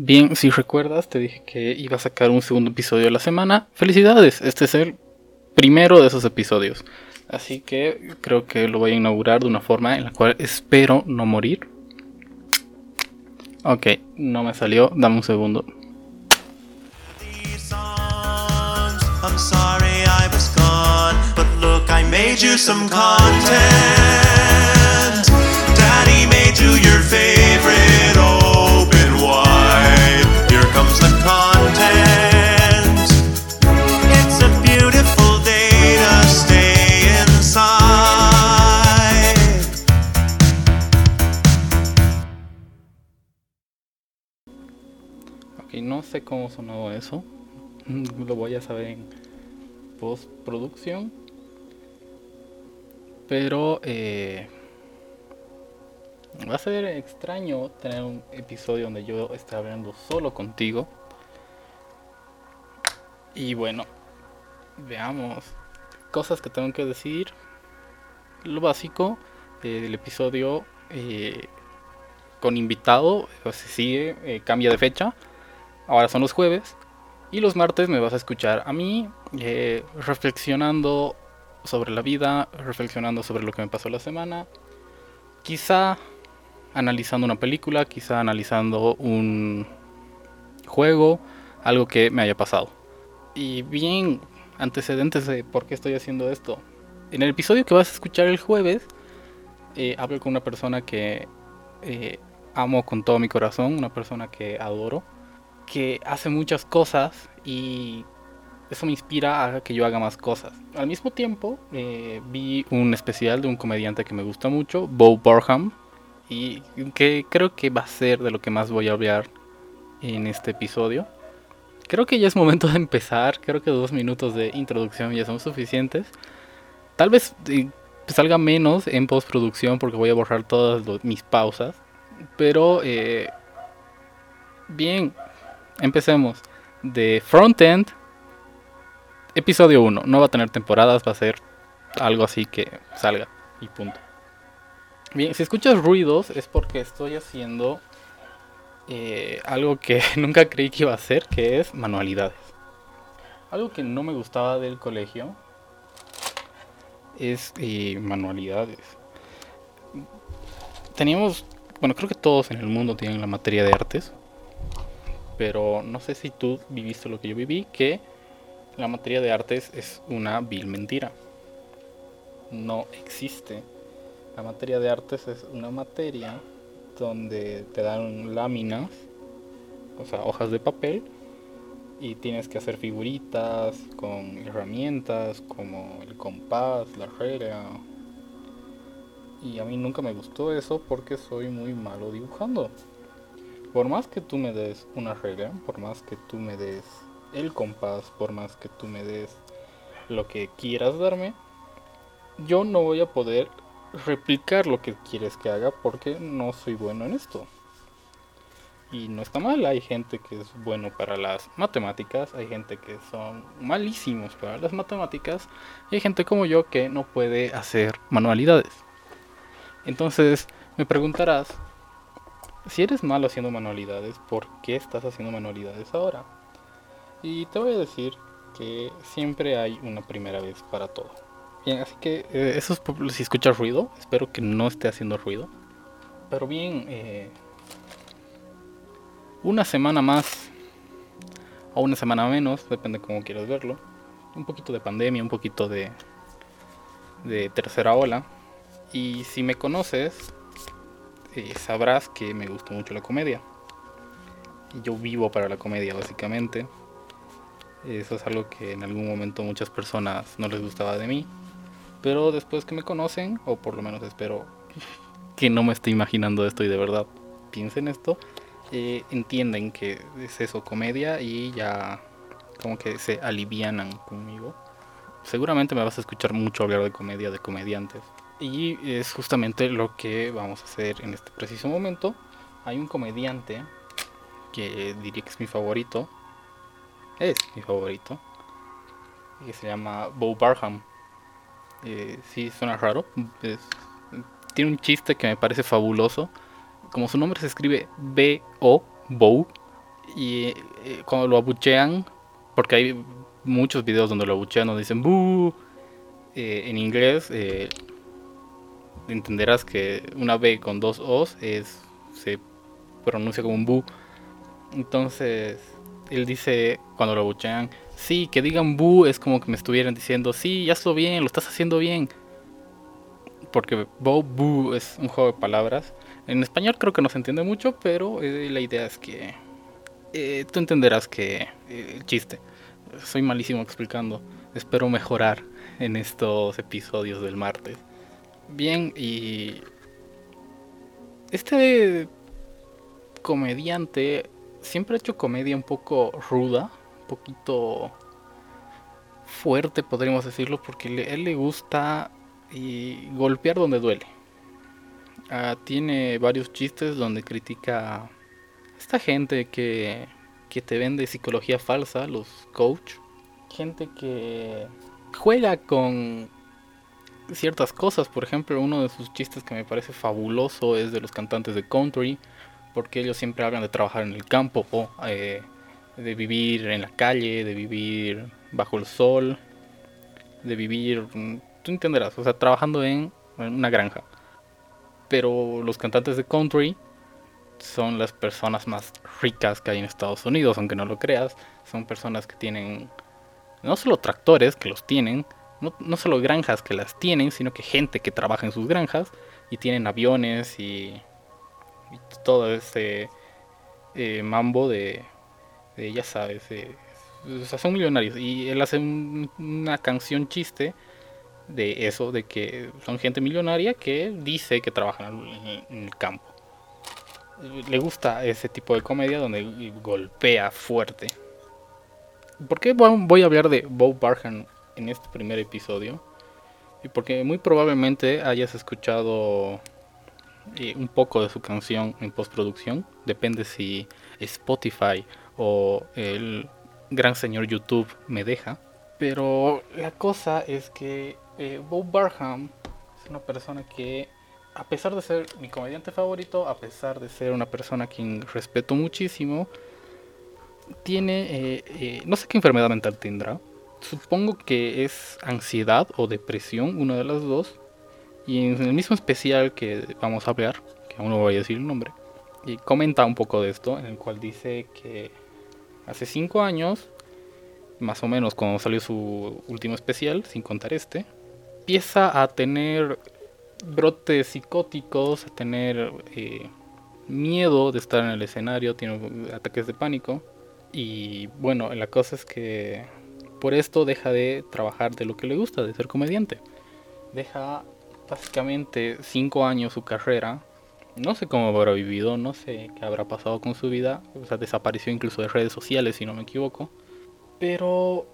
Bien, si recuerdas, te dije que iba a sacar un segundo episodio a la semana. Felicidades, este es el primero de esos episodios. Así que creo que lo voy a inaugurar de una forma en la cual espero no morir. Ok, no me salió, dame un segundo. Daddy made you your no sé cómo sonó eso. Lo voy a saber en postproducción. Pero eh, va a ser extraño tener un episodio donde yo esté hablando solo contigo. Y bueno, veamos cosas que tengo que decir. Lo básico eh, del episodio eh, con invitado, se sigue, cambia de fecha. Ahora son los jueves. Y los martes me vas a escuchar a mí eh, reflexionando sobre la vida, reflexionando sobre lo que me pasó la semana. Quizá analizando una película, quizá analizando un juego, algo que me haya pasado. Y bien, antecedentes de por qué estoy haciendo esto. En el episodio que vas a escuchar el jueves, eh, hablo con una persona que eh, amo con todo mi corazón, una persona que adoro que hace muchas cosas y eso me inspira a que yo haga más cosas. Al mismo tiempo, eh, vi un especial de un comediante que me gusta mucho, Bo Burham, y que creo que va a ser de lo que más voy a hablar en este episodio. Creo que ya es momento de empezar, creo que dos minutos de introducción ya son suficientes. Tal vez eh, salga menos en postproducción porque voy a borrar todas mis pausas, pero eh, bien, empecemos. De Frontend, episodio 1. No va a tener temporadas, va a ser algo así que salga y punto. Bien, si escuchas ruidos es porque estoy haciendo eh, algo que nunca creí que iba a hacer, que es manualidades. Algo que no me gustaba del colegio es eh, manualidades. Teníamos, bueno, creo que todos en el mundo tienen la materia de artes pero no sé si tú viviste lo que yo viví, que la materia de artes es una vil mentira. No existe. La materia de artes es una materia donde te dan láminas, o sea, hojas de papel, y tienes que hacer figuritas con herramientas como el compás, la regla. Y a mí nunca me gustó eso porque soy muy malo dibujando por más que tú me des una regla, por más que tú me des el compás, por más que tú me des lo que quieras darme, yo no voy a poder replicar lo que quieres que haga porque no soy bueno en esto. Y no está mal, hay gente que es bueno para las matemáticas, hay gente que son malísimos para las matemáticas y hay gente como yo que no puede hacer manualidades. Entonces me preguntarás, si eres malo haciendo manualidades, ¿por qué estás haciendo manualidades ahora? Y te voy a decir que siempre hay una primera vez para todo. Bien, así que eh, eso es si escuchas ruido, espero que no esté haciendo ruido. Pero bien, eh, una semana más o una semana menos, depende cómo quieras verlo. Un poquito de pandemia, un poquito de, de tercera ola. Y si me conoces, sabrás que me gusta mucho la comedia. Yo vivo para la comedia, básicamente. Eso es algo que en algún momento muchas personas no les gustaba de mí. Pero después que me conocen, o por lo menos espero que no me esté imaginando esto y de verdad piensen esto, eh, entienden que es eso, comedia, y ya como que se alivianan conmigo. Seguramente me vas a escuchar mucho hablar de comedia, de comediantes. Y es justamente lo que vamos a hacer en este preciso momento. Hay un comediante que tiene que es mi favorito. Es mi favorito. Que se llama Bo Barham. Eh, sí, suena raro. tiene un chiste que me parece fabuloso. Como su nombre se escribe B-O, Bo, Y eh, cuando lo abuchean, porque hay muchos videos donde lo abuchean, donde dicen bu eh, en inglés eh, entenderás que una B con dos O's es, se pronuncia como un bu. Entonces, él dice cuando lo abuchean, sí, que digan bu es como que me estuvieran diciendo, sí, ya estoy bien, lo estás haciendo bien. Porque bo, bu es un juego de palabras. En español creo que no se entiende mucho, pero la idea es que eh, tú entenderás que eh, el chiste. Soy malísimo explicando. Espero mejorar en estos episodios del martes. Bien, y este comediante siempre ha hecho comedia un poco ruda, un poquito fuerte, podríamos decirlo, porque a él le gusta golpear donde duele. Ah, tiene varios chistes donde critica esta gente que, que te vende psicología falsa, los coach, gente que juega con ciertas cosas, por ejemplo, uno de sus chistes que me parece fabuloso es de los cantantes de country, porque ellos siempre hablan de trabajar en el campo o eh, de vivir en la calle, de vivir bajo el sol, de vivir, tú entenderás, o sea, trabajando en una granja. Pero los cantantes de country son las personas más ricas que hay en Estados Unidos, aunque no lo creas. Son personas que tienen no solo tractores, que los tienen, no, solo granjas que las tienen, sino que gente que trabaja en sus granjas y tienen aviones y, todo ese eh, mambo de, ya sabes, o sea, son millonarios. Y él hace una canción chiste de eso, de que son gente millonaria que dice que trabajan en el campo le gusta ese tipo de comedia donde golpea fuerte. ¿Por qué voy a hablar de Bo Barham en este primer episodio? Y porque muy probablemente hayas escuchado eh, un poco de su canción en postproducción. Depende si Spotify o el gran señor YouTube me deja. Pero la cosa es que eh, Bo Barham es una persona que a pesar de ser mi comediante favorito, a pesar de ser una persona a quien respeto muchísimo, tiene, eh, eh, no sé qué enfermedad mental tendrá. Supongo que es ansiedad o depresión, una de las dos. Y en el mismo especial que vamos a hablar, que aún no voy a decir el nombre, y comenta un poco de esto, en el cual dice que hace cinco años, más o menos cuando salió su último especial, sin contar este, empieza a tener brotes psicóticos, a tener eh, miedo de estar en el escenario, tiene ataques de pánico. Y bueno, la cosa es que por esto deja de trabajar de lo que le gusta, de ser comediante. Deja básicamente cinco años su carrera. No sé cómo habrá vivido, no sé qué habrá pasado con su vida. O sea, desapareció incluso de redes sociales, si no me equivoco. Pero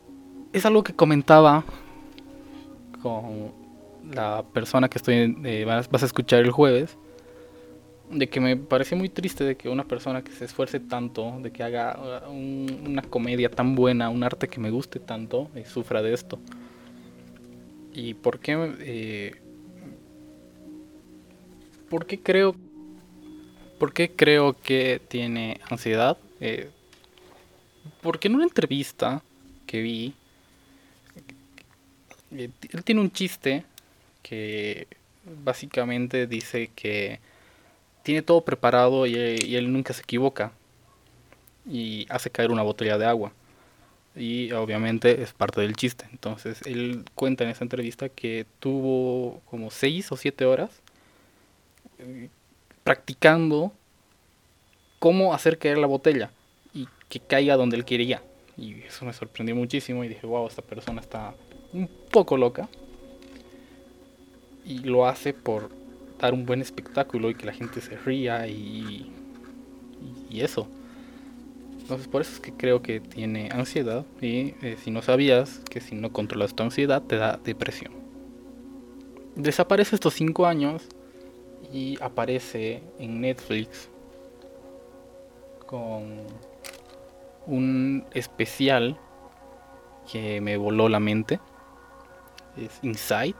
es algo que comentaba con la persona que estoy eh, vas, a escuchar el jueves, de que me parece muy triste de que una persona que se esfuerce tanto, de que haga uh, una comedia tan buena, un arte que me guste tanto, eh, sufra de esto. ¿Y por qué? Eh, ¿Por qué creo? ¿Por qué creo que tiene ansiedad? Eh, porque en una entrevista que vi, él tiene un chiste que básicamente dice que tiene todo preparado y, él nunca se equivoca y hace caer una botella de agua. Y obviamente es parte del chiste. Entonces él cuenta en esa entrevista que tuvo como 6 o 7 horas eh, practicando cómo hacer caer la botella y que caiga donde él quería. Y eso me sorprendió muchísimo y dije, wow, esta persona está un poco loca y lo hace por dar un buen espectáculo y que la gente se ría y, y eso. Entonces por eso es que creo que tiene ansiedad y eh, si no sabías que si no controlas tu ansiedad te da depresión. Desaparece estos 5 años y aparece en Netflix con un especial que me voló la mente. Es Insight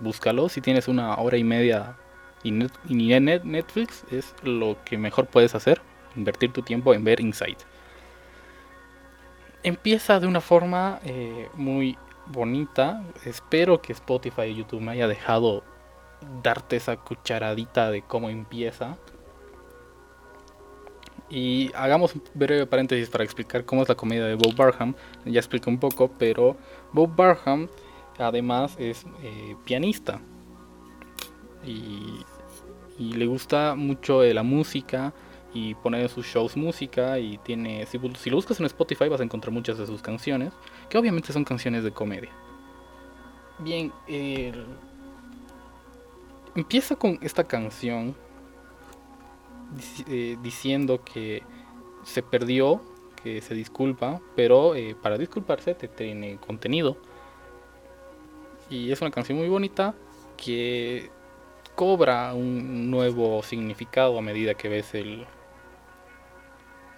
búscalo. Si tienes una hora y media y, Netflix es lo que mejor puedes hacer. invertir tu tiempo en ver Inside. Empieza de una forma eh, muy bonita. Espero que Spotify y YouTube me haya dejado darte esa cucharadita de cómo empieza. Y hagamos un breve paréntesis para explicar cómo es la comedia de Bob Barham. Ya expliqué un poco, pero Bob Barham además es eh, pianista. Y, le gusta mucho la música y poner en sus shows música y tiene si, si, lo buscas en Spotify vas a encontrar muchas de sus canciones que obviamente son canciones de comedia bien empieza con esta canción eh, diciendo que se perdió, que se disculpa, pero eh, para disculparse te tiene contenido. Y es una canción muy bonita que cobra un nuevo significado a medida que ves el,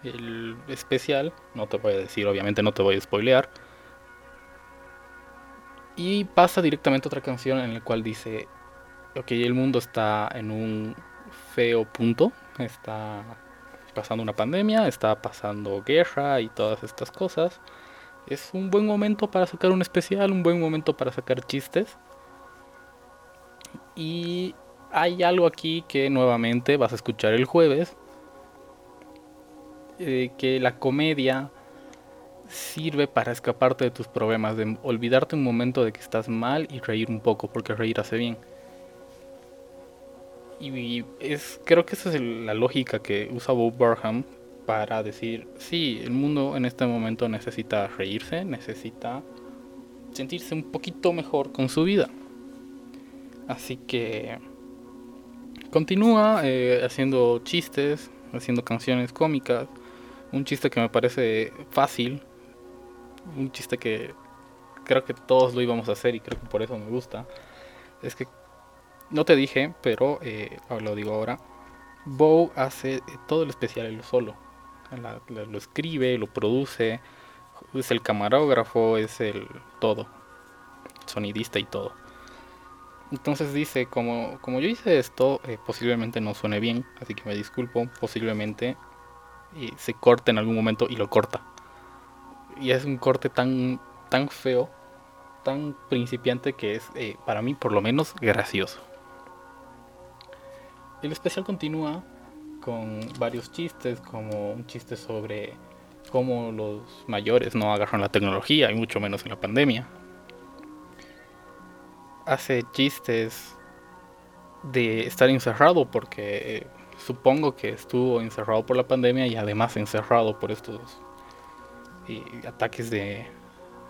el especial. No te voy a decir, obviamente no te voy a spoilear. Y pasa directamente a otra canción en la cual dice, ok, el mundo está en un feo punto, está pasando una pandemia, está pasando guerra y todas estas cosas. Es un buen momento para sacar un especial, un buen momento para sacar chistes. Y hay algo aquí que nuevamente vas a escuchar el jueves. Eh, que la comedia sirve para escaparte de tus problemas, de olvidarte un momento de que estás mal y reír un poco, porque reír hace bien. Y es, creo que esa es la lógica que usa Bob Barham para decir, sí, el mundo en este momento necesita reírse, necesita sentirse un poquito mejor con su vida. Así que continúa eh, haciendo chistes, haciendo canciones cómicas. Un chiste que me parece fácil, un chiste que creo que todos lo íbamos a hacer y creo que por eso me gusta. Es que no te dije, pero eh, lo digo ahora. Bow hace todo el especial él solo. Lo escribe, lo produce, es el camarógrafo, es el todo. Sonidista y todo. Entonces dice, como, como yo hice esto, eh, posiblemente no suene bien, así que me disculpo, posiblemente eh, se corte en algún momento y lo corta. Y es un corte tan, tan feo, tan principiante que es, para mí por lo menos, gracioso. El especial continúa con varios chistes, como un chiste sobre cómo los mayores no agarran la tecnología, y mucho menos en la pandemia. Hace chistes de estar encerrado porque supongo que estuvo encerrado por la pandemia y además encerrado por estos eh, ataques de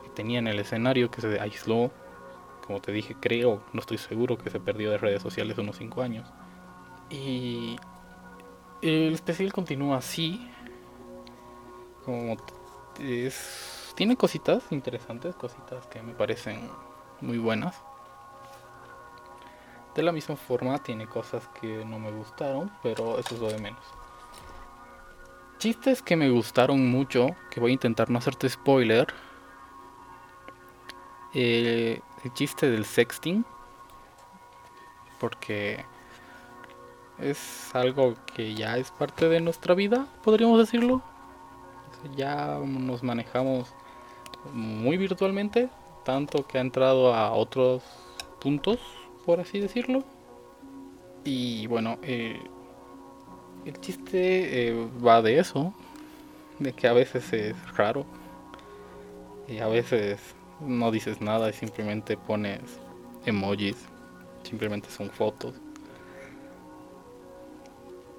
que tenía en el escenario que se aisló como te dije creo no estoy seguro que se perdió de redes sociales unos 5 años y el especial continúa así. Como es, tiene cositas interesantes, cositas que me parecen muy buenas. De la misma forma tiene cosas que no me gustaron, pero eso es lo de menos. Chistes que me gustaron mucho, que voy a intentar no hacerte spoiler. El chiste del sexting. Porque es algo que ya es parte de nuestra vida, podríamos decirlo. Ya nos manejamos muy virtualmente, tanto que ha entrado a otros puntos, por así decirlo. Y bueno, eh, el chiste eh, va de eso, de que a veces es raro y a veces no dices nada y simplemente pones emojis, simplemente son fotos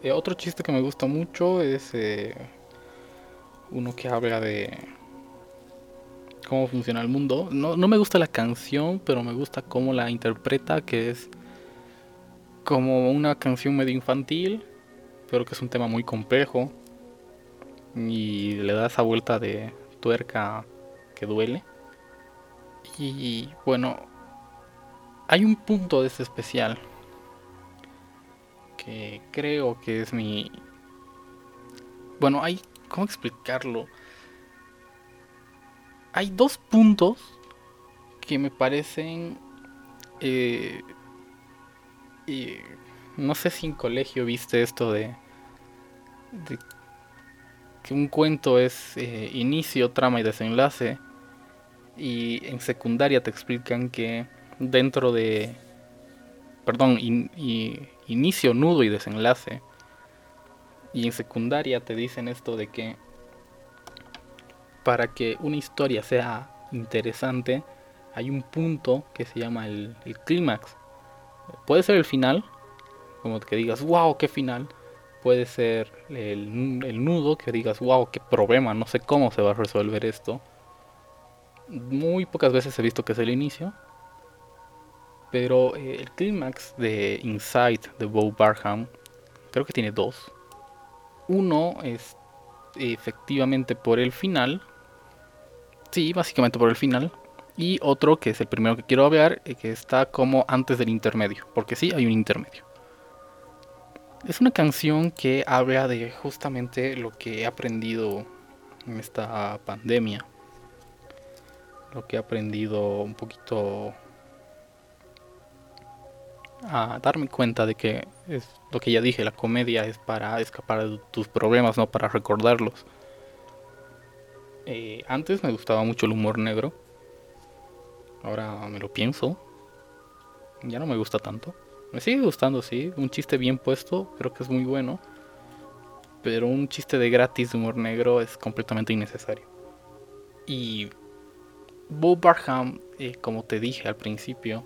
eh, otro chiste que me gusta mucho es eh, uno que habla de cómo funciona el mundo. No, no, me gusta la canción, pero me gusta cómo la interpreta, que es como una canción medio infantil, pero que es un tema muy complejo. Y le da esa vuelta de tuerca que duele. Y bueno, hay un punto de este especial creo que es mi... Bueno, hay... ¿Cómo explicarlo? Hay dos puntos que me parecen... Eh, no sé si en colegio viste esto de, de que un cuento es eh, inicio, trama y desenlace. Y en secundaria te explican que dentro de... Perdón, inicio, nudo y desenlace. Y en secundaria te dicen esto de que para que una historia sea interesante hay un punto que se llama el, el clímax. Puede ser el final, como que digas, wow, qué final puede ser el, nudo, que digas, wow, qué problema, no sé cómo se va a resolver esto. Muy pocas veces he visto que es el inicio. Pero eh, el clímax de Inside de Bo Barham, creo que tiene dos. Uno es efectivamente por el final. Sí, básicamente por el final. Y otro que es el primero que quiero hablar, eh, que está como antes del intermedio. Porque sí, hay un intermedio. Es una canción que habla de justamente lo que he aprendido en esta pandemia. Lo que he aprendido un poquito a darme cuenta de que es lo que ya dije, la comedia es para escapar de tus problemas, no para recordarlos. Eh, antes me gustaba mucho el humor negro. Ahora me lo pienso. Ya no me gusta tanto. Me sigue gustando, sí. Un chiste bien puesto, creo que es muy bueno. Pero un chiste de gratis de humor negro es completamente innecesario. Y Bob Barham, eh, como te dije al principio,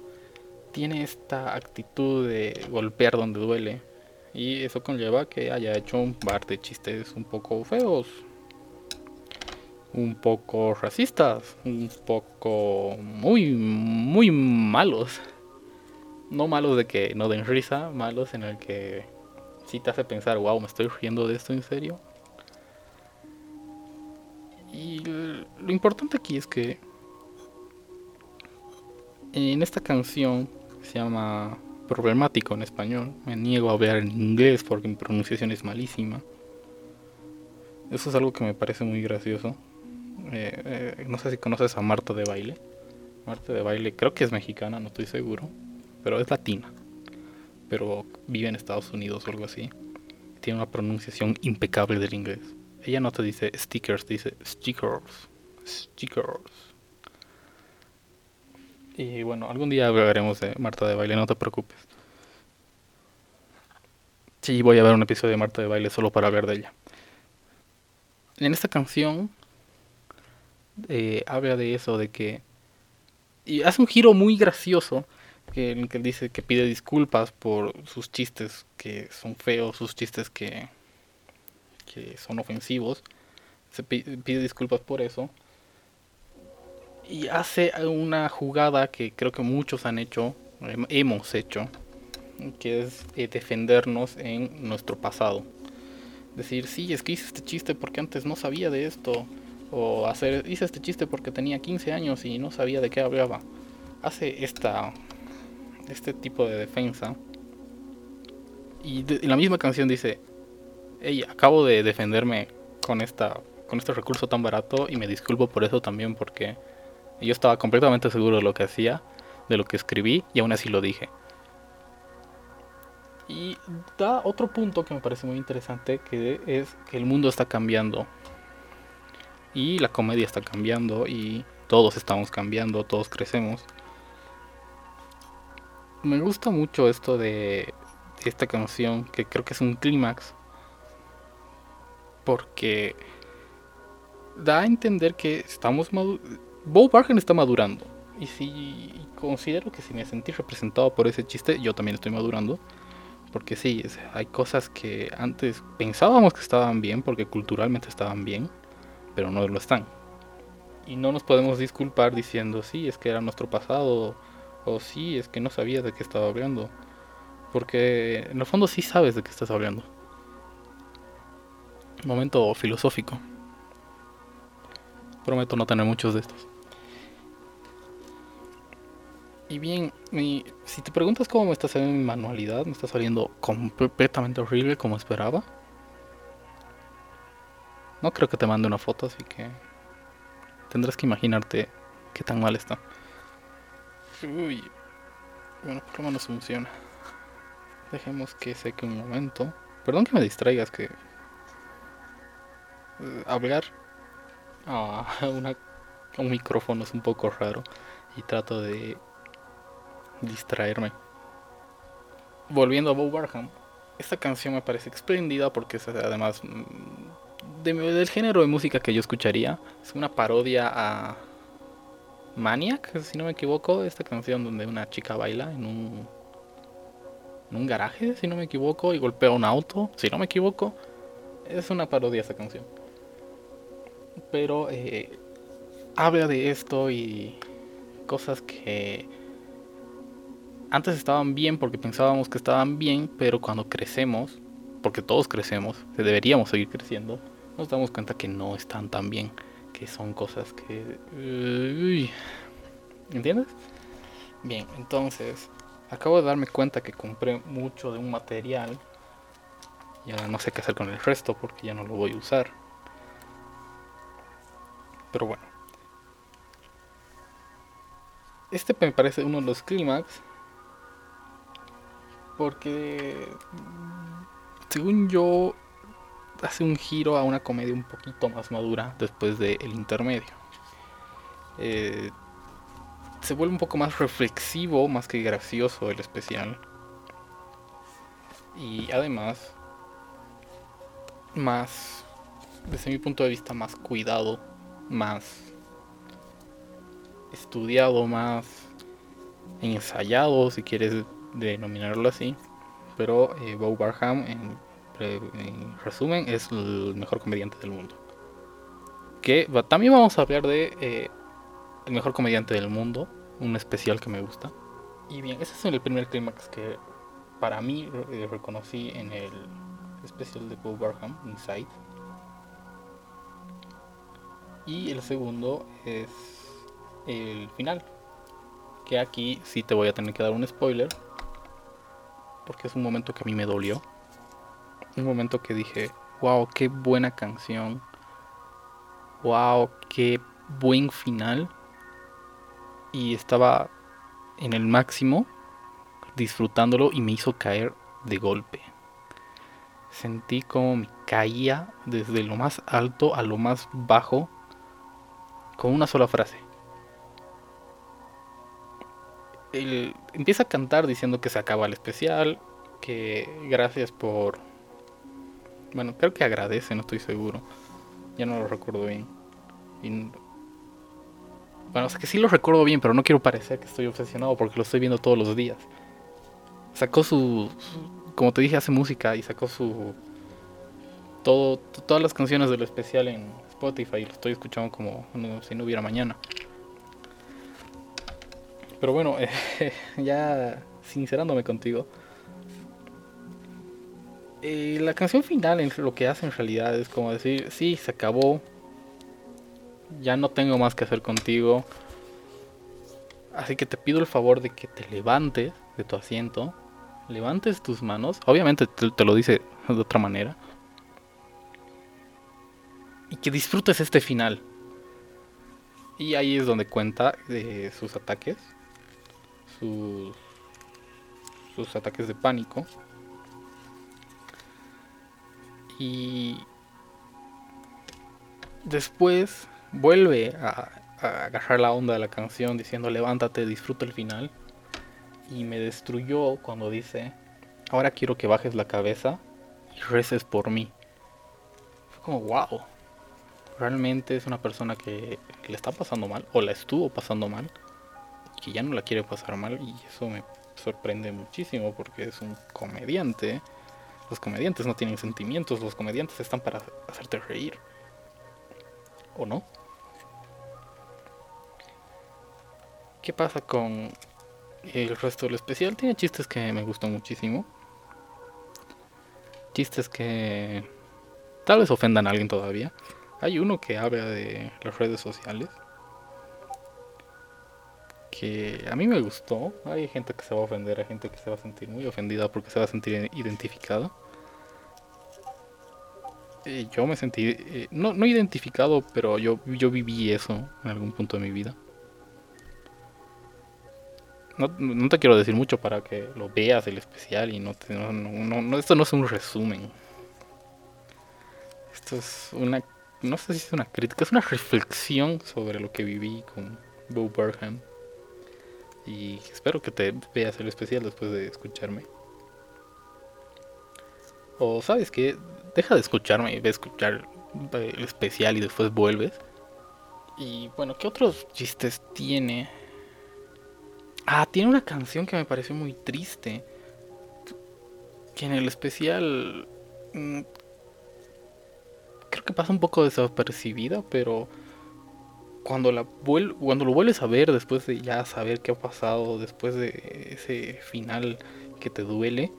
tiene esta actitud de golpear donde duele. Y eso conlleva que haya hecho un par de chistes un poco feos, un poco racistas, un poco muy, muy malos no malos de que no den risa, malos en el que sí te hace pensar, wow, me estoy riendo de esto en serio. Y lo importante aquí es que en esta canción se llama Problemático en español. Me niego a hablar en inglés porque mi pronunciación es malísima. Eso es algo que me parece muy gracioso. Eh, eh, no sé si conoces a Marta de Baile. Marta de Baile creo que es mexicana, no estoy seguro pero es latina. Pero vive en Estados Unidos o algo así. Tiene una pronunciación impecable del inglés. Ella no te dice stickers, te dice stickers. Stickers. Y bueno, algún día hablaremos de Marta de Baile, no te preocupes. Sí, voy a ver un episodio de Marta de Baile solo para hablar de ella. En esta canción eh, habla de eso, de que... Y hace un giro muy gracioso que, que dice que pide disculpas por sus chistes que son feos, sus chistes que, que son ofensivos. Se pide, disculpas por eso. Y hace una jugada que creo que muchos han hecho, hemos hecho, que es eh, defendernos en nuestro pasado. Decir, sí, es que hice este chiste porque antes no sabía de esto. O hacer, hice este chiste porque tenía 15 años y no sabía de qué hablaba. Hace esta este tipo de defensa. Y la misma canción dice, hey, acabo de defenderme con, esta, con este recurso tan barato y me disculpo por eso también porque yo estaba completamente seguro de lo que hacía, de lo que escribí y aún así lo dije. Y da otro punto que me parece muy interesante, que es que el mundo está cambiando. Y la comedia está cambiando y todos estamos cambiando, todos crecemos me gusta mucho esto de esta canción, que creo que es un clímax, porque da a entender que estamos. Bo Bargen está madurando. Y si considero que si me sentí representado por ese chiste, yo también estoy madurando. Porque sí, hay cosas que antes pensábamos que estaban bien, porque culturalmente estaban bien, pero no lo están. Y no nos podemos disculpar diciendo, sí, es que era nuestro pasado o sí, es que no sabías de qué estaba hablando. Porque en el fondo sí sabes de qué estás hablando. Momento filosófico. Prometo no tener muchos de estos. Y bien, si te preguntas cómo me está saliendo mi manualidad, me está saliendo completamente horrible como esperaba. No creo que te mande una foto, así que tendrás que imaginarte qué tan mal está. Uy. Bueno, por lo menos funciona. Dejemos que seque un momento. Perdón que me distraigas, que... eh, hablar a, una, un micrófono es un poco raro y trato de distraerme. Volviendo a Bob Barham, esta canción me parece espléndida porque es además mm, del género de música que yo escucharía. Es una parodia a Maniac, si no me equivoco, esta canción donde una chica baila en un, en un garaje, si no me equivoco, y golpea un auto, si no me equivoco. Es una parodia esa canción. Pero eh, habla de esto y cosas que antes estaban bien porque pensábamos que estaban bien, pero cuando crecemos, porque todos crecemos, deberíamos seguir creciendo, nos damos cuenta que no están tan bien, que son cosas que... ¿Entiendes? Bien, entonces, acabo de darme cuenta que compré mucho de un material. Ya no sé qué hacer con el resto porque ya no lo voy a usar. Pero bueno. Este me parece uno de los clímax porque, según yo, hace un giro a una comedia un poquito más madura después del intermedio. Eh, se vuelve un poco más reflexivo, más que gracioso el especial. Y además, más, desde mi punto de vista, más cuidado, más estudiado, más ensayado, si quieres denominarlo así. Pero eh, Bo Barham, en, resumen, es el mejor comediante del mundo. Que también vamos a hablar de eh, el mejor comediante del mundo, un especial que me gusta. Y bien, ese es el primer clímax que para mí eh, reconocí en el especial de Bo Barham, Inside. Y el segundo es el final. Que aquí sí te voy a tener que dar un spoiler porque es un momento que a mí me dolió. Un momento que dije, wow, qué buena canción. Wow, qué buen final. Y estaba en el máximo disfrutándolo y me hizo caer de golpe. Sentí como me caía desde lo más alto a lo más bajo con una sola frase. Él empieza a cantar diciendo que se acaba el especial, que gracias por... Bueno, creo que agradece, no estoy seguro. Ya no lo recuerdo bien. Bueno, o que sí lo recuerdo bien, pero no quiero parecer que estoy obsesionado porque lo estoy viendo todos los días. Sacó su... Como te dije, hace música y sacó su... Todo, todas las canciones del especial en Spotify y lo estoy escuchando como si no hubiera mañana. Pero bueno, ya sincerándome contigo. Eh, la canción final lo que hace en realidad es como decir, sí, se acabó. Ya no tengo más que hacer contigo. Así que te pido el favor de que te levantes de tu asiento. Levantes tus manos. Obviamente te lo dice de otra manera. Y que disfrutes este final. Y ahí es donde cuenta de sus ataques sus, ataques de pánico. Y después vuelve a, agarrar la onda de la canción diciendo levántate, disfruta el final. Y me destruyó cuando dice, ahora quiero que bajes la cabeza y reces por mí. Fue como, wow. Realmente es una persona que le está pasando mal, o la estuvo pasando mal que ya no la quiere pasar mal y eso me sorprende muchísimo porque es un comediante. Los comediantes no tienen sentimientos, los comediantes están para hacerte reír. ¿O no? ¿Qué pasa con el resto del especial? Tiene chistes que me gustan muchísimo. Chistes que tal vez ofendan a alguien todavía. Hay uno que habla de las redes sociales a mí me gustó. Hay gente que se va a ofender, hay gente que se va a sentir muy ofendida porque se va a sentir identificado. Eh, yo me sentí, eh, no, no identificado, pero yo, yo viví eso en algún punto de mi vida. No, no, te quiero decir mucho para que lo veas el especial y no, te, no, esto no es un resumen. Esto es una no sé si es una crítica, es una reflexión sobre lo que viví con Bo Burnham. Y espero que te veas el especial después de escucharme. O sabes que deja de escucharme y ve a escuchar el especial y después vuelves. Y bueno, ¿qué otros chistes tiene? Ah, tiene una canción que me pareció muy triste. Que en el especial... Mm, creo que pasa un poco desapercibida, pero cuando la cuando lo vuelves a ver después de ya saber qué ha pasado, después de ese final que te duele,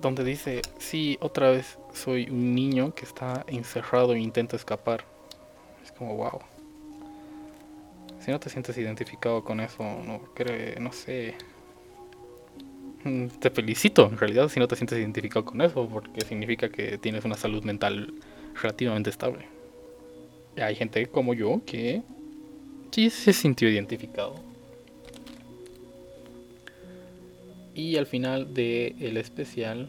donde dice, sí, otra vez soy un niño que está encerrado e intenta escapar. Es como, wow. Si no te sientes identificado con eso, no, creo, no sé. Mm, te felicito, en realidad, si no te sientes identificado con eso, porque significa que tienes una salud mental relativamente estable. Hay gente como yo que sí se sintió identificado. Y al final del el especial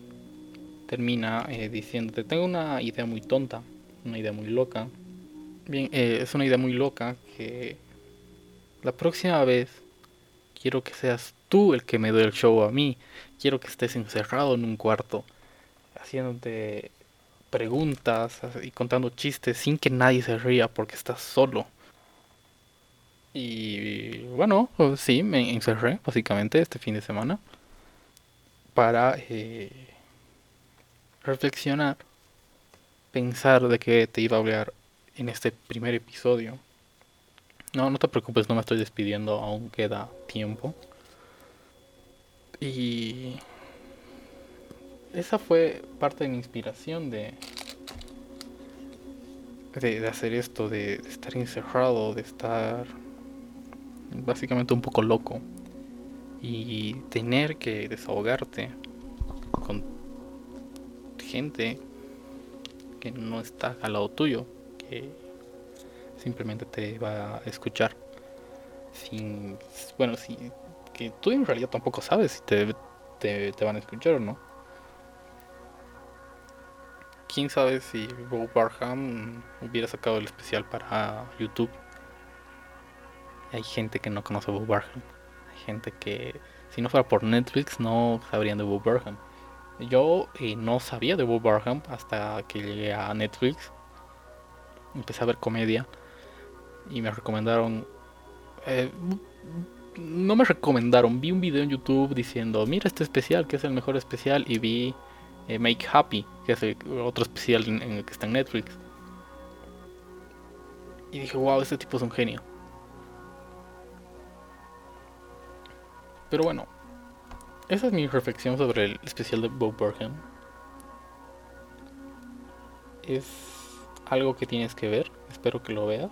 termina eh, diciéndote, tengo una idea muy tonta, una idea muy loca. Bien, eh, es una idea muy loca que la próxima vez quiero que seas tú el que me dé el show a mí. Quiero que estés encerrado en un cuarto, haciéndote preguntas y contando chistes sin que nadie se ría porque estás solo. Y bueno, pues sí, me encerré básicamente este fin de semana para eh, reflexionar, pensar de qué te iba a hablar en este primer episodio. No, no te preocupes, no me estoy despidiendo, aún queda tiempo. Y esa fue parte de mi inspiración de, de, hacer esto, de estar encerrado, de estar básicamente un poco loco y tener que desahogarte con gente que no está al lado tuyo, que simplemente te va a escuchar sin bueno, si que tú en realidad tampoco sabes si te, te, te van a escuchar o no. Quién sabe si Bob Barham hubiera sacado el especial para YouTube. Hay gente que no conoce a Bob Barham gente que si no fuera por Netflix no sabrían de Bob Burnham. Yo eh, no sabía de Bob Burnham hasta que llegué a Netflix. Empecé a ver comedia y me recomendaron. Eh, no me recomendaron, vi un video en YouTube diciendo: Mira este especial, que es el mejor especial. Y vi eh, Make Happy, que es el otro especial en, el que está en Netflix. Y dije: Wow, este tipo es un genio. Pero bueno, esa es mi reflexión sobre el especial de Bob Burham. Es algo que tienes que ver, espero que lo veas.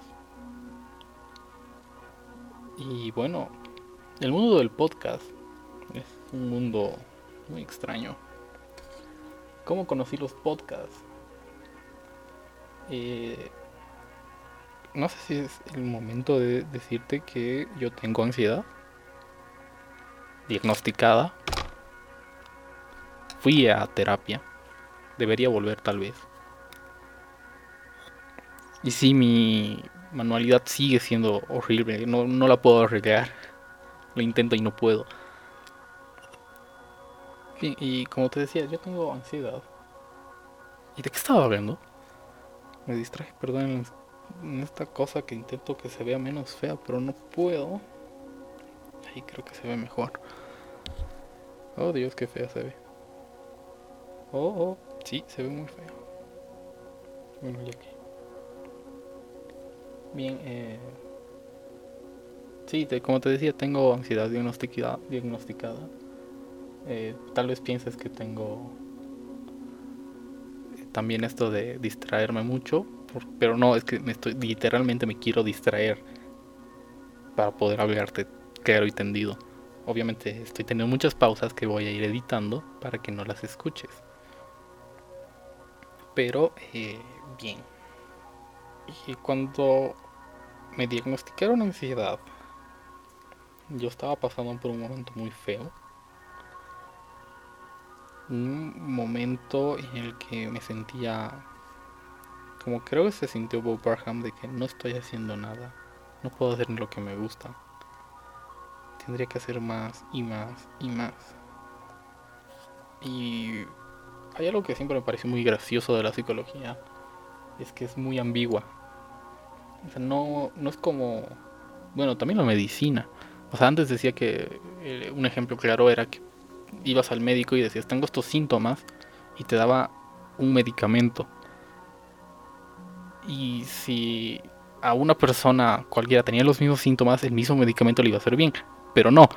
Y bueno, el mundo del podcast es un mundo muy extraño. ¿Cómo conocí los podcasts? Eh, no sé si es el momento de decirte que yo tengo ansiedad diagnosticada. Fui a terapia. Debería volver tal vez. Y si mi manualidad sigue siendo horrible. No, no la puedo arreglar. Lo intento y no puedo. Y, como te decía, yo tengo ansiedad. ¿Y de qué estaba hablando? Me distraje, perdón, en esta cosa que intento que se vea menos fea, pero no puedo. Ahí creo que se ve mejor. Oh Dios, qué fea se ve. Oh, oh, sí, se ve muy fea. Bueno, ya que. Bien, eh. Sí, como te decía, tengo ansiedad diagnosticada. diagnosticada. Eh, tal vez pienses que tengo también esto de distraerme mucho, pero no, es que me estoy literalmente me quiero distraer para poder hablarte claro y tendido. Obviamente estoy teniendo muchas pausas que voy a ir editando para que no las escuches. Pero eh, bien. Y cuando me diagnosticaron ansiedad, yo estaba pasando por un momento muy feo. Un momento en el que me sentía como creo que se sintió Bob Barham de que no estoy haciendo nada. No puedo hacer lo que me gusta. Tendría que hacer más y más y más. Y hay algo que siempre me parece muy gracioso de la psicología. Es que es muy ambigua. O sea, no, no es como... Bueno, también la medicina. O sea, antes decía que eh, un ejemplo claro era que ibas al médico y decías, tengo estos síntomas, y te daba un medicamento. Y si a una persona cualquiera tenía los mismos síntomas, el mismo medicamento le iba a hacer bien. Pero no,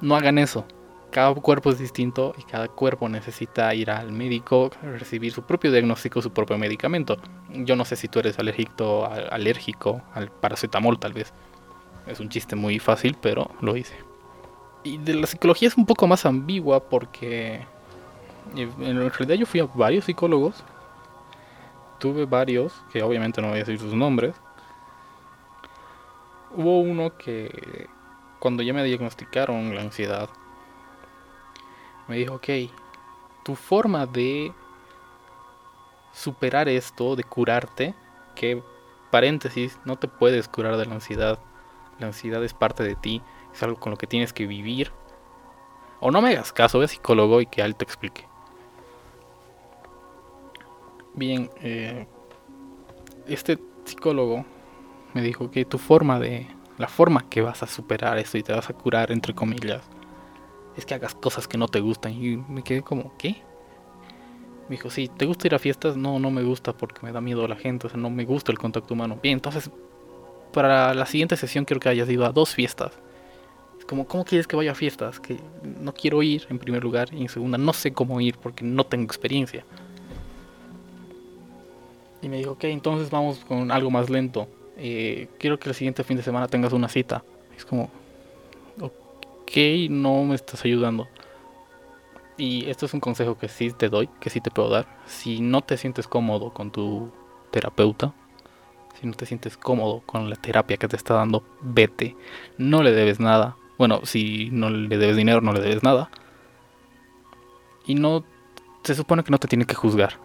no hagan eso. Cada cuerpo es distinto y cada cuerpo necesita ir al médico, recibir su propio diagnóstico, su propio medicamento. Yo no sé si tú eres alérgico, alérgico al paracetamol tal vez. Es un chiste muy fácil, pero lo hice. Y de la psicología es un poco más ambigua porque en realidad yo fui a varios psicólogos. Tuve varios, que obviamente no voy a decir sus nombres. Hubo uno que cuando ya me diagnosticaron la ansiedad, me dijo, ok, tu forma de superar esto, de curarte, que paréntesis, no te puedes curar de la ansiedad. La ansiedad es parte de ti, es algo con lo que tienes que vivir. O no me hagas caso, ve psicólogo y que él te explique. Bien, eh, este psicólogo me dijo que tu forma de, la forma que vas a superar esto y te vas a curar, entre comillas, es que hagas cosas que no te gustan. Y me quedé como, ¿qué? Me dijo, sí, ¿te gusta ir a fiestas? No, no me gusta porque me da miedo la gente, o sea, no me gusta el contacto humano. Bien, entonces, para la siguiente sesión quiero que hayas ido a dos fiestas. Como, ¿cómo quieres que vaya a fiestas? Que no quiero ir, en primer lugar, y en segunda, no sé cómo ir porque no tengo experiencia. Y me dijo, ok, entonces vamos con algo más lento. Eh, quiero que el siguiente fin de semana tengas una cita. Es como, ok, no me estás ayudando. Y esto es un consejo que sí te doy, que sí te puedo dar. Si no te sientes cómodo con tu terapeuta, si no te sientes cómodo con la terapia que te está dando, vete. No le debes nada. Bueno, si no le debes dinero, no le debes nada. Y no, se supone que no te tiene que juzgar.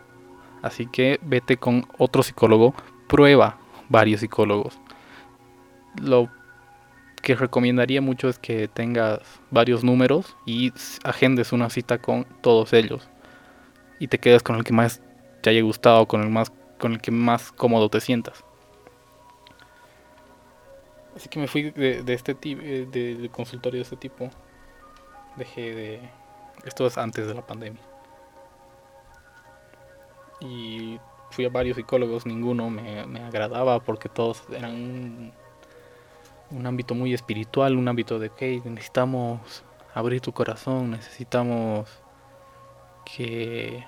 Así que vete con otro psicólogo, prueba varios psicólogos. Lo que recomendaría mucho es que tengas varios números y agendes una cita con todos ellos. Y te quedes con el que más te haya gustado, con el más con el que más cómodo te sientas. Así que me fui de, este tipo, eh, de consultorio de este tipo. Dejé de... Esto es antes de la pandemia y fui a varios psicólogos, ninguno me, agradaba porque todos eran un, ámbito muy espiritual, un ámbito de que necesitamos abrir tu corazón, necesitamos que,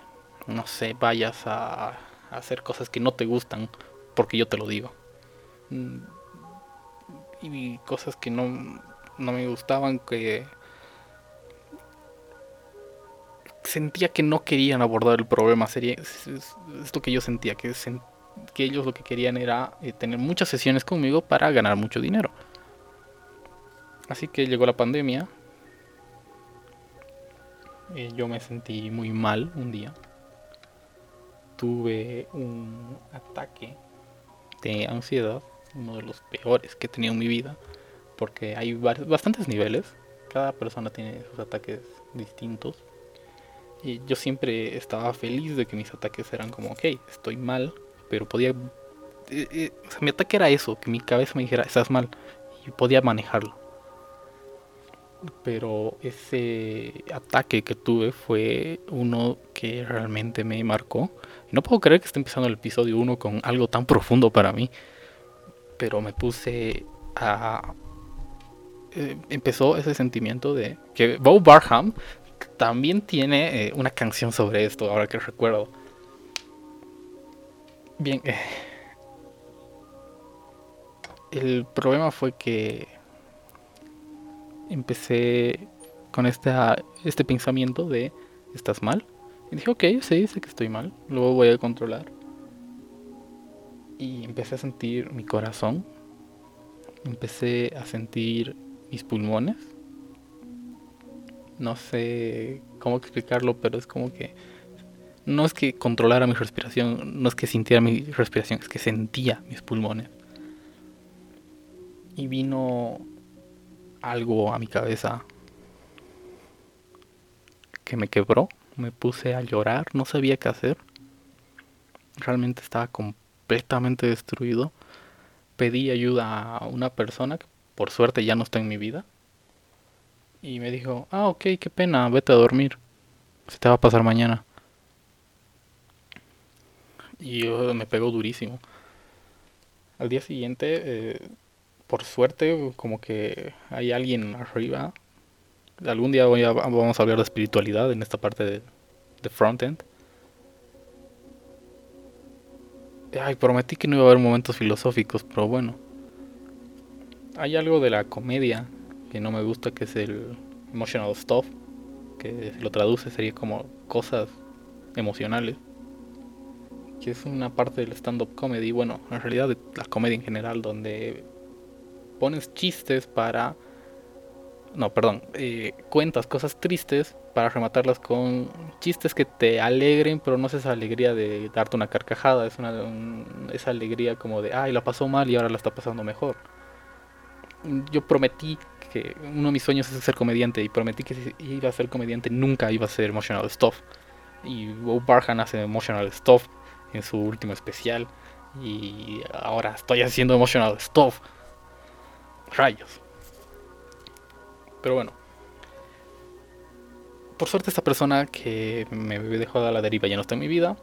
no sé, vayas a hacer cosas que no te gustan porque yo te lo digo. Y cosas que no, no me gustaban, que sentía que no querían abordar el problema. Sería esto que yo sentía, que, que ellos lo que querían era eh, tener muchas sesiones conmigo para ganar mucho dinero. Así que llegó la pandemia. Eh, yo me sentí muy mal un día. Tuve un ataque de ansiedad, uno de los peores que he tenido en mi vida, porque hay bastantes niveles. Cada persona tiene sus ataques distintos y yo siempre estaba feliz de que mis ataques eran como, ok, estoy mal, pero podía... Eh, eh, o sea, mi ataque era eso, que mi cabeza me dijera, estás mal, y podía manejarlo. Pero ese ataque que tuve fue uno que realmente me marcó. No puedo creer que esté empezando el episodio 1 con algo tan profundo para mí. Pero me puse a... Eh, empezó ese sentimiento de que Bo Barham también tiene eh, una canción sobre esto, ahora que recuerdo. Bien, eh, el problema fue que empecé con esta, este pensamiento de ¿estás mal? Y dije, ok, sí, sé que estoy mal, luego voy a controlar. Y empecé a sentir mi corazón, empecé a sentir mis pulmones no sé cómo explicarlo, pero es como que no es que controlara mi respiración, no es que sintiera mi respiración, es que sentía mis pulmones. Y vino algo a mi cabeza que me quebró, me puse a llorar, no sabía qué hacer. Realmente estaba completamente destruido. Pedí ayuda a una persona que por suerte ya no está en mi vida. Y me dijo, ah, ok, qué pena, vete a dormir. Se te va a pasar mañana. Y me pegó durísimo. Al día siguiente, eh, por suerte, como que hay alguien arriba. Algún día voy a, vamos a hablar de espiritualidad en esta parte de, de frontend. Ay, prometí que no iba a haber momentos filosóficos, pero bueno. Hay algo de la comedia que no me gusta, que es el emotional stuff, que si lo traduce sería como cosas emocionales que es una parte del stand-up comedy, bueno, en realidad de la comedia en general, donde pones chistes para... No, perdón, eh, cuentas cosas tristes para rematarlas con chistes que te alegren, pero no es esa alegría de darte una carcajada, es una, esa alegría como de, ay, la pasó mal y ahora la está pasando mejor. Yo prometí que uno de mis sueños es ser comediante y prometí que si iba a ser comediante nunca iba a ser emotional stuff. Y Bo Barhan hace emotional stuff en su último especial. Y ahora estoy haciendo emotional stuff. Rayos. Pero bueno. Por suerte esta persona que me dejó a la deriva ya no está en mi vida.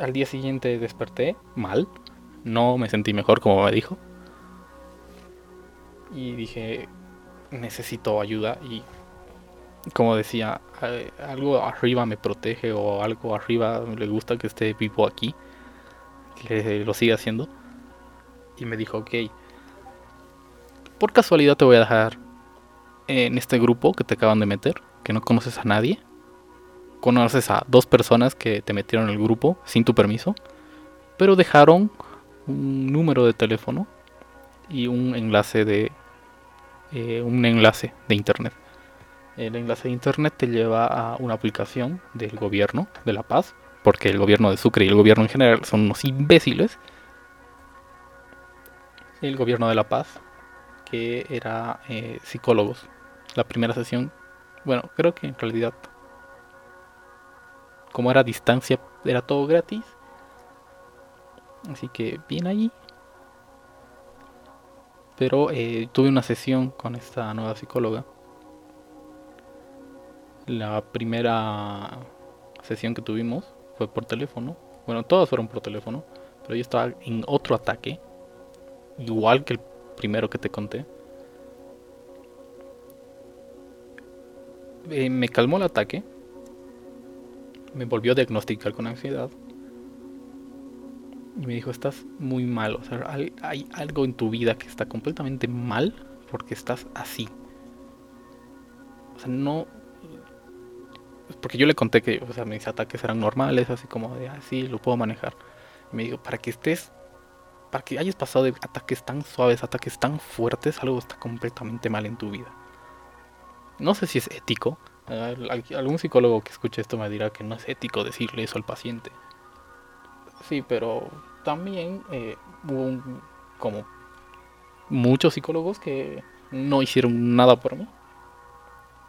Al día siguiente desperté mal. No me sentí mejor como me dijo. Y dije, necesito ayuda y como decía, algo arriba me protege o algo arriba le gusta que esté vivo aquí, que lo siga haciendo. Y me dijo, ok, por casualidad te voy a dejar en este grupo que te acaban de meter, que no conoces a nadie. Conoces a dos personas que te metieron en el grupo sin tu permiso, pero dejaron un número de teléfono y un enlace de eh, un enlace de internet el enlace de internet te lleva a una aplicación del gobierno de La Paz, porque el gobierno de Sucre y el gobierno en general son unos imbéciles. El gobierno de La Paz, que era eh, psicólogos. La primera sesión, bueno, creo que en realidad, como era a distancia, era todo gratis. Así que bien allí. Pero eh, tuve una sesión con esta nueva psicóloga la primera sesión que tuvimos fue por teléfono. Bueno, todas fueron por teléfono, pero yo estaba en otro ataque, igual que el primero que te conté. Eh, me calmó el ataque, me volvió a diagnosticar con ansiedad y me dijo, estás muy mal, o sea, hay algo en tu vida que está completamente mal porque estás así. O sea, no, porque yo le conté que o sea, mis ataques eran normales, así como de, así lo puedo manejar. Me dijo, para que estés, para que hayas pasado de ataques tan suaves, ataques tan fuertes, algo está completamente mal en tu vida. No sé si es ético. Algún psicólogo que escuche esto me dirá que no es ético decirle eso al paciente. Sí, pero también eh, hubo como muchos psicólogos que no hicieron nada por mí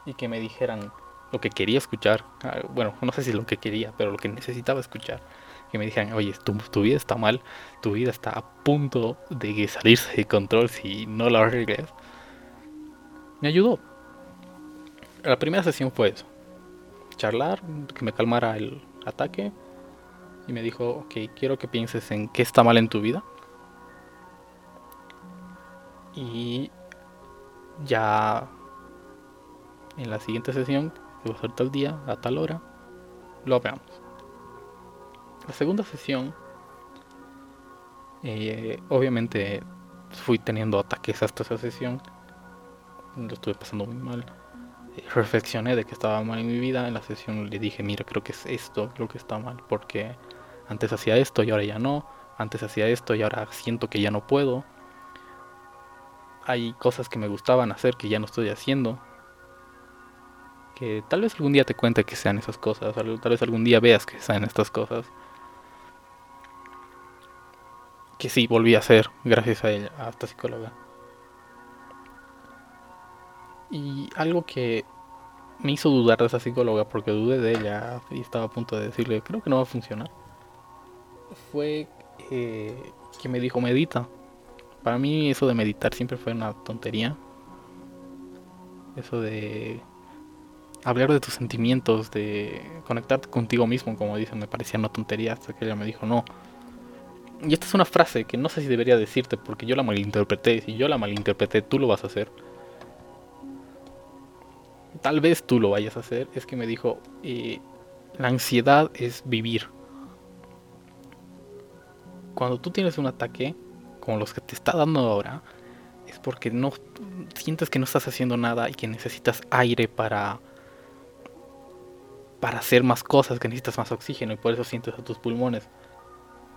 y que me dijeran lo que quería escuchar, ah, bueno, no sé si lo que quería, pero lo que necesitaba escuchar, que me dijeran, oye, tu, tu vida está mal, tu vida está a punto de salirse de control si no la arreglas, me ayudó. La primera sesión fue eso, charlar, que me calmara el ataque, y me dijo, ok, quiero que pienses en qué está mal en tu vida. Y ya en la siguiente sesión va a ser tal día, a tal hora, lo veamos. La segunda sesión, eh, obviamente fui teniendo ataques hasta esa sesión, lo estuve pasando muy mal. Reflexioné de que estaba mal en mi vida, en la sesión le dije, mira, creo que es esto lo que está mal, porque antes hacía esto y ahora ya no, antes hacía esto y ahora siento que ya no puedo. Hay cosas que me gustaban hacer que ya no estoy haciendo que tal vez algún día te cuente que sean esas cosas, tal vez algún día veas que sean estas cosas. Que sí, volví a ser gracias a ella, a esta psicóloga. Y algo que me hizo dudar de esa psicóloga, porque dudé de ella y estaba a punto de decirle, creo que no va a funcionar, fue eh, que me dijo, medita. Para mí eso de meditar siempre fue una tontería. Eso de hablar de tus sentimientos, de conectarte contigo mismo, como dicen, me parecía una tontería hasta que ella me dijo, no. Y esta es una frase que no sé si debería decirte porque yo la malinterpreté. Si yo la malinterpreté, tú lo vas a hacer tal vez tú lo vayas a hacer, es que me dijo, eh, la ansiedad es vivir. Cuando tú tienes un ataque, como los que te está dando ahora, es porque no sientes que no estás haciendo nada y que necesitas aire para para hacer más cosas, que necesitas más oxígeno y por eso sientes a tus pulmones.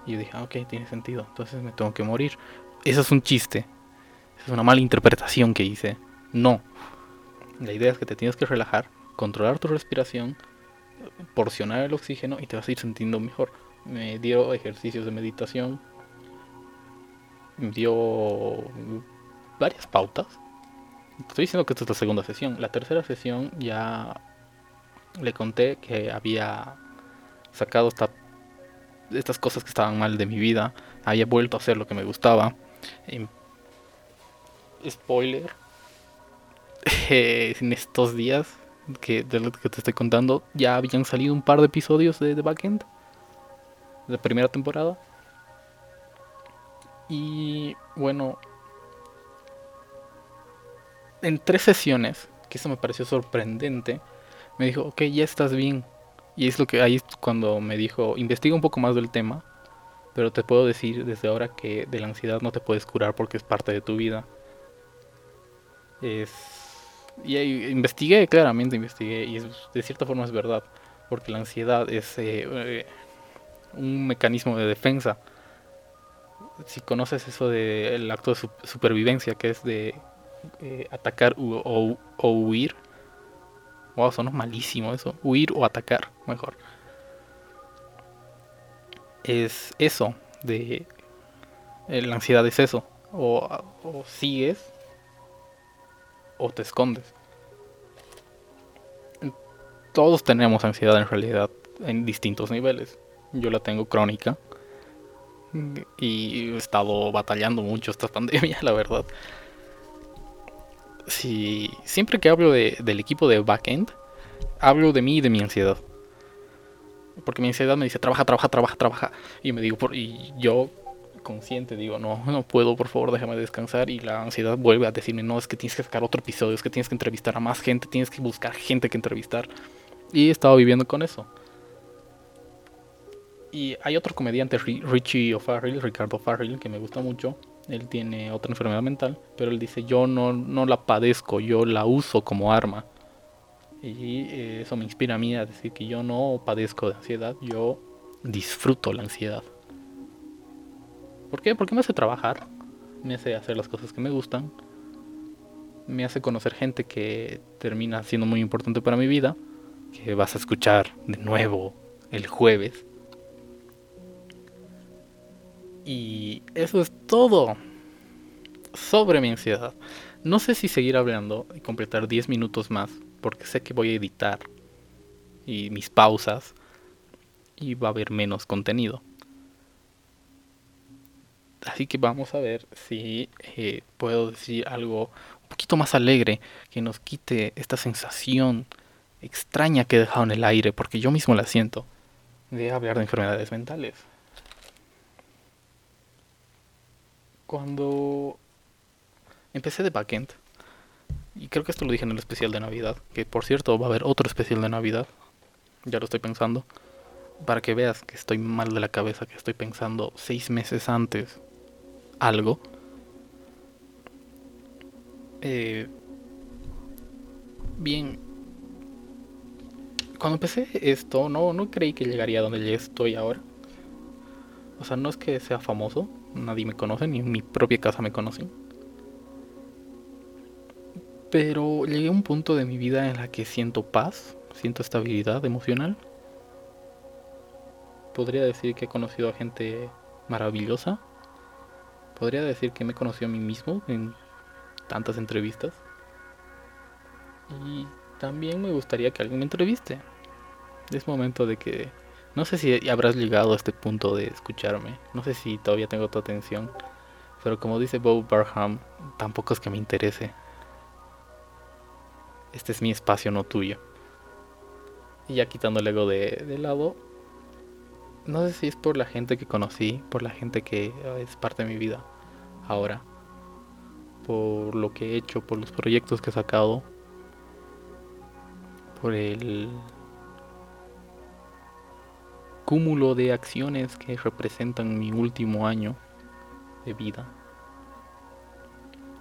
Y yo dije, ah, ok, tiene sentido, entonces me tengo que morir. Eso es un chiste. Es una mala interpretación que hice. No, la idea es que te tienes que relajar, controlar tu respiración, porcionar el oxígeno y te vas a ir sintiendo mejor. Me dio ejercicios de meditación, me dio varias pautas. Estoy diciendo que esta es la segunda sesión. La tercera sesión ya le conté que había sacado estas cosas que estaban mal de mi vida. Había vuelto a hacer lo que me gustaba. Spoiler, en estos días que, de lo que te estoy contando, ya habían salido un par de episodios de The Backend, de primera temporada. Y bueno, en tres sesiones, que eso me pareció sorprendente, me dijo, ok, ya estás bien. Y es lo que ahí cuando me dijo, investiga un poco más del tema, pero te puedo decir desde ahora que de la ansiedad no te puedes curar porque es parte de tu vida. Es y investigué, claramente investigué, y de cierta forma es verdad, porque la ansiedad es eh, eh, un mecanismo de defensa. Si conoces eso del acto de supervivencia, que es de eh, atacar o, huir, wow, son malísimo eso, huir o atacar, mejor. Es eso, de la ansiedad es eso, o, o sigues o te escondes. Todos tenemos ansiedad en realidad en distintos niveles. Yo la tengo crónica y he estado batallando mucho esta pandemia, la verdad. Si, siempre que hablo del equipo de backend, hablo de mí y de mi ansiedad. Porque mi ansiedad me dice, trabaja, trabaja, trabaja, trabaja. Y me digo, por, y yo consciente, digo, no, no puedo, por favor, déjame descansar. Y la ansiedad vuelve a decirme, no, es que tienes que sacar otro episodio, es que tienes que entrevistar a más gente, tienes que buscar gente que entrevistar. Y he estado viviendo con eso. Y hay otro comediante, Richie O'Farrell, Ricardo O'Farrell, que me gusta mucho. Él tiene otra enfermedad mental, pero él dice, yo no, no la padezco, yo la uso como arma. Y eh, eso me inspira a mí a decir que yo no padezco de ansiedad, yo disfruto la ansiedad. ¿Por qué? Porque me hace trabajar, me hace hacer las cosas que me gustan, me hace conocer gente que termina siendo muy importante para mi vida, que vas a escuchar de nuevo el jueves. Y eso es todo sobre mi ansiedad. No sé si seguir hablando y completar 10 minutos más, porque sé que voy a editar y mis pausas y va a haber menos contenido. Así que vamos a ver si eh, puedo decir algo un poquito más alegre que nos quite esta sensación extraña que he dejado en el aire, porque yo mismo la siento, de hablar de enfermedades mentales. Cuando empecé de backend, y creo que esto lo dije en el especial de Navidad, que por cierto va a haber otro especial de Navidad, ya lo estoy pensando, para que veas que estoy mal de la cabeza, que estoy pensando seis meses antes algo. Eh, bien, cuando empecé esto, no, no creí que llegaría a donde estoy ahora. O sea, no es que sea famoso, nadie me conoce, ni en mi propia casa me conocen. Pero llegué a un punto de mi vida en la que siento paz, siento estabilidad emocional. Podría decir que he conocido a gente maravillosa. Podría decir que me he conocido a mí mismo en tantas entrevistas. Y también me gustaría que alguien me entreviste. Es momento de que... No sé si habrás llegado a este punto de escucharme. No sé si todavía tengo tu atención. Pero como dice Bob Barham, tampoco es que me interese. Este es mi espacio, no tuyo. Y ya quitando el de, de lado, no sé si es por la gente que conocí, por la gente que es parte de mi vida ahora, por lo que he hecho, por los proyectos que he sacado, por el cúmulo de acciones que representan mi último año de vida.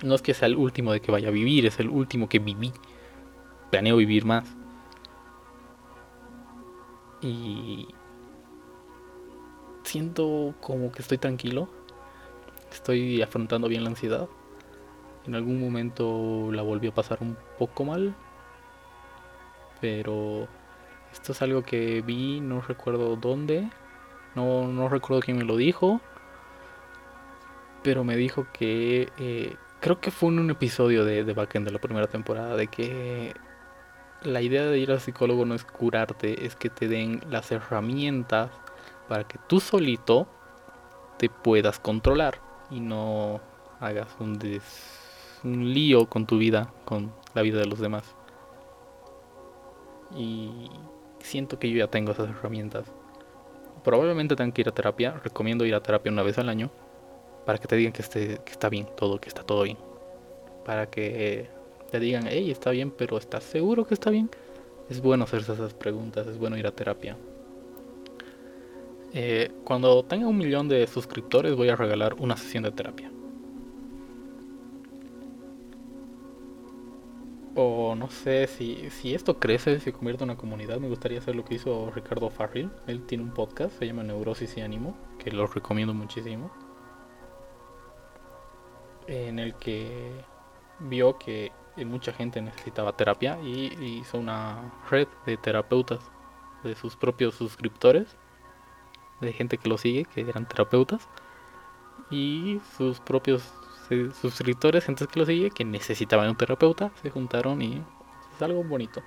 No es que sea el último de que vaya a vivir, es el último que viví. Planeo vivir más. Y siento como que estoy tranquilo. Estoy afrontando bien la ansiedad. En algún momento la volví a pasar un poco mal. Pero esto es algo que vi, no recuerdo dónde. No, no recuerdo quién me lo dijo. Pero me dijo que... Eh, creo que fue en un episodio de, de Backend de la primera temporada. De que la idea de ir al psicólogo no es curarte, es que te den las herramientas para que tú solito te puedas controlar y no hagas un, un lío con tu vida, con la vida de los demás. Y siento que yo ya tengo esas herramientas. Probablemente tenga que ir a terapia. Recomiendo ir a terapia una vez al año. Para que te digan que, esté, que está bien todo, que está todo bien. Para que te digan, hey, está bien, pero ¿estás seguro que está bien? Es bueno hacerse esas preguntas, es bueno ir a terapia. Eh, cuando tenga un millón de suscriptores voy a regalar una sesión de terapia. O no sé si, si esto crece, se convierte en una comunidad, me gustaría hacer lo que hizo Ricardo Farril. Él tiene un podcast, se llama Neurosis y Ánimo, que lo recomiendo muchísimo. En el que vio que mucha gente necesitaba terapia y hizo una red de terapeutas de sus propios suscriptores de gente que lo sigue, que eran terapeutas, y sus propios suscriptores, gente que lo sigue, que necesitaban un terapeuta, se juntaron y es algo bonito.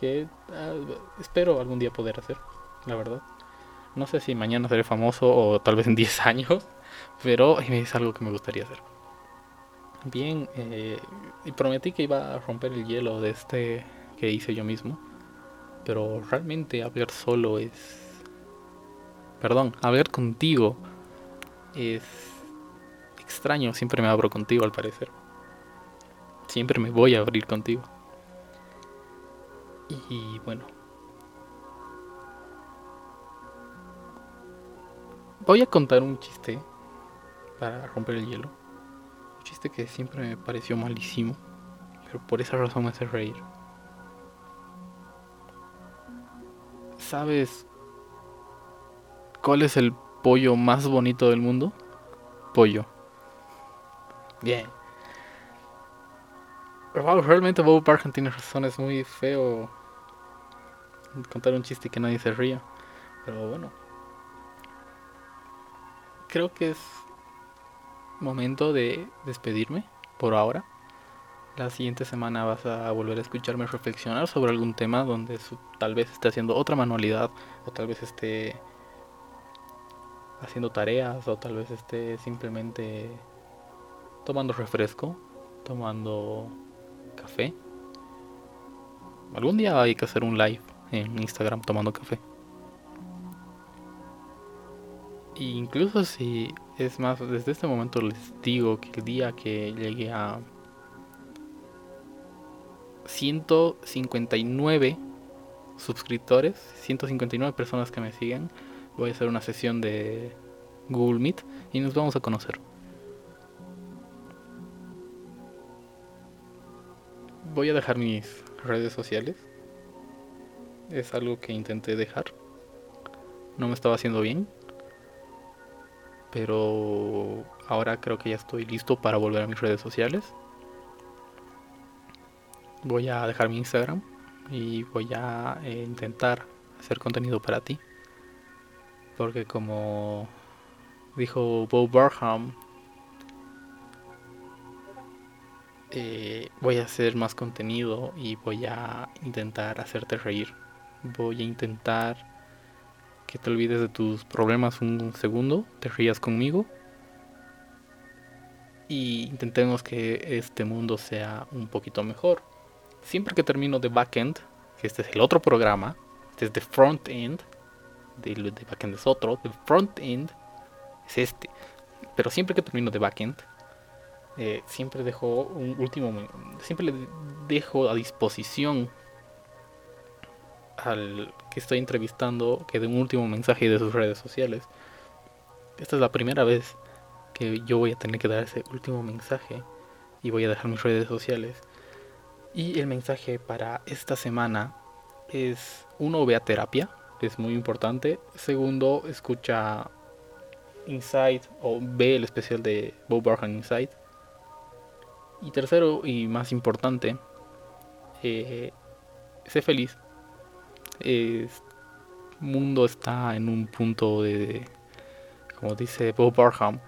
Que ah, espero algún día poder hacer, la verdad. No sé si mañana seré famoso o tal vez en 10 años, pero es algo que me gustaría hacer. Bien, eh, y prometí que iba a romper el hielo de este que hice yo mismo, pero realmente hablar solo es perdón, hablar contigo es extraño. Siempre me abro contigo al parecer. Siempre me voy a abrir contigo. Y bueno. Voy a contar un chiste para romper el hielo. Un chiste que siempre me pareció malísimo. Pero por esa razón me hace reír. ¿Sabes ¿Cuál es el pollo más bonito del mundo? Pollo. Bien. realmente Bob Barton tiene razón, es muy feo contar un chiste que nadie se ría. Pero bueno. Creo que es momento de despedirme por ahora. La siguiente semana vas a volver a escucharme reflexionar sobre algún tema donde tal vez esté haciendo otra manualidad o tal vez esté haciendo tareas o tal vez esté simplemente tomando refresco, tomando café. Algún día hay que hacer un live en Instagram tomando café. Incluso si es más, desde este momento les digo que el día que llegue a 159 suscriptores, 159 personas que me siguen, voy a hacer una sesión de Google Meet y nos vamos a conocer. Voy a dejar mis redes sociales. Es algo que intenté dejar. No me estaba haciendo bien. Pero ahora creo que ya estoy listo para volver a mis redes sociales. voy a dejar mi Instagram y voy a eh, intentar hacer contenido para ti. Porque como dijo Bo Barham, eh, voy a hacer más contenido y voy a intentar hacerte reír. Voy a intentar que te olvides de tus problemas un segundo, te rías conmigo y intentemos que este mundo sea un poquito mejor. Siempre que termino de backend, que este es el otro programa, este es de frontend, de, de backend es otro, de frontend es este. Pero siempre que termino de backend, eh, siempre dejo un último, siempre le dejo a disposición al que estoy entrevistando que dé un último mensaje de sus redes sociales. Esta es la primera vez que yo voy a tener que dar ese último mensaje y voy a dejar mis redes sociales. Y el mensaje para esta semana es uno ve a terapia, es muy importante. Segundo, escucha Inside o ve el especial de Bob Barhan Inside. Y tercero y más importante, eh, sé feliz. El mundo está en un punto de, como dice Bob Barham,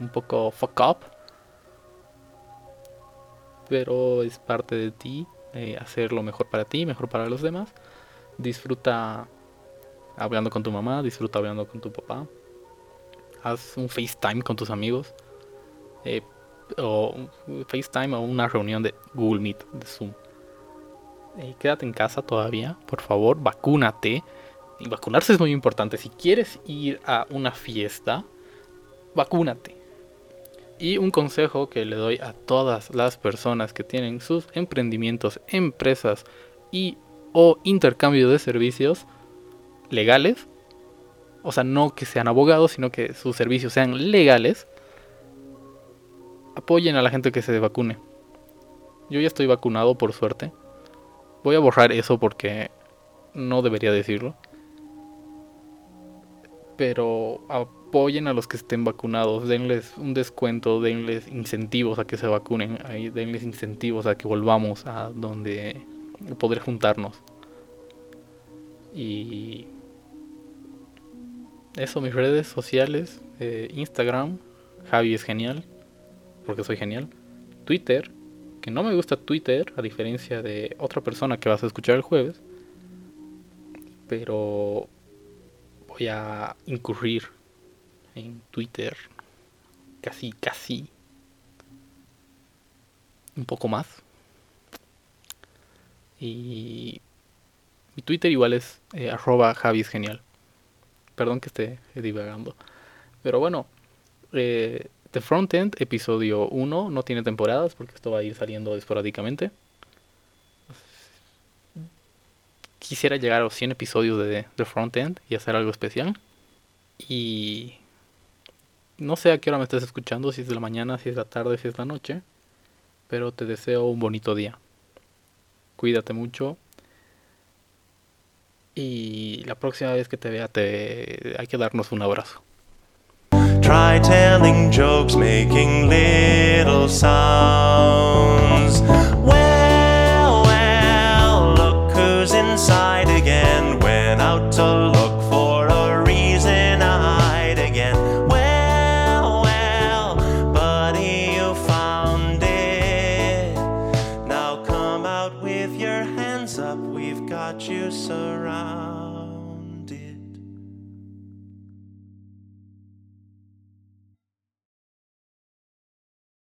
un poco fuck up. Pero es parte de ti eh, hacer lo mejor para ti, mejor para los demás. Disfruta hablando con tu mamá, disfruta hablando con tu papá. Haz un FaceTime con tus amigos. Eh, o FaceTime o una reunión de Google Meet, de Zoom. Eh, quédate en casa todavía, por favor, vacúnate. Y vacunarse es muy importante. Si quieres ir a una fiesta, vacúnate. Y un consejo que le doy a todas las personas que tienen sus emprendimientos, empresas y o intercambio de servicios legales, o sea, no que sean abogados, sino que sus servicios sean legales, apoyen a la gente que se vacune. Yo ya estoy vacunado por suerte. Voy a borrar eso porque no debería decirlo. Pero apoyen a los que estén vacunados, denles un descuento, denles incentivos a que se vacunen, denles incentivos a que volvamos a donde poder juntarnos. Y eso, mis redes sociales, eh, Instagram, Javi es genial, porque soy genial. Twitter, que no me gusta Twitter, a diferencia de otra persona que vas a escuchar el jueves. Pero voy a incurrir en Twitter casi, casi un poco más. Y mi Twitter igual es eh, arroba Javi genial. Perdón que esté divagando. Pero bueno, eh, The Frontend, episodio 1, no tiene temporadas porque esto va a ir saliendo esporádicamente. Quisiera llegar a los 100 episodios de The Frontend y hacer algo especial. Y no sé a qué hora me estás escuchando, si es de la mañana, si es la tarde, si es la noche. Pero te deseo un bonito día. Cuídate mucho. Y la próxima vez que te vea, te... hay que darnos un abrazo. Try telling jokes, making little sounds.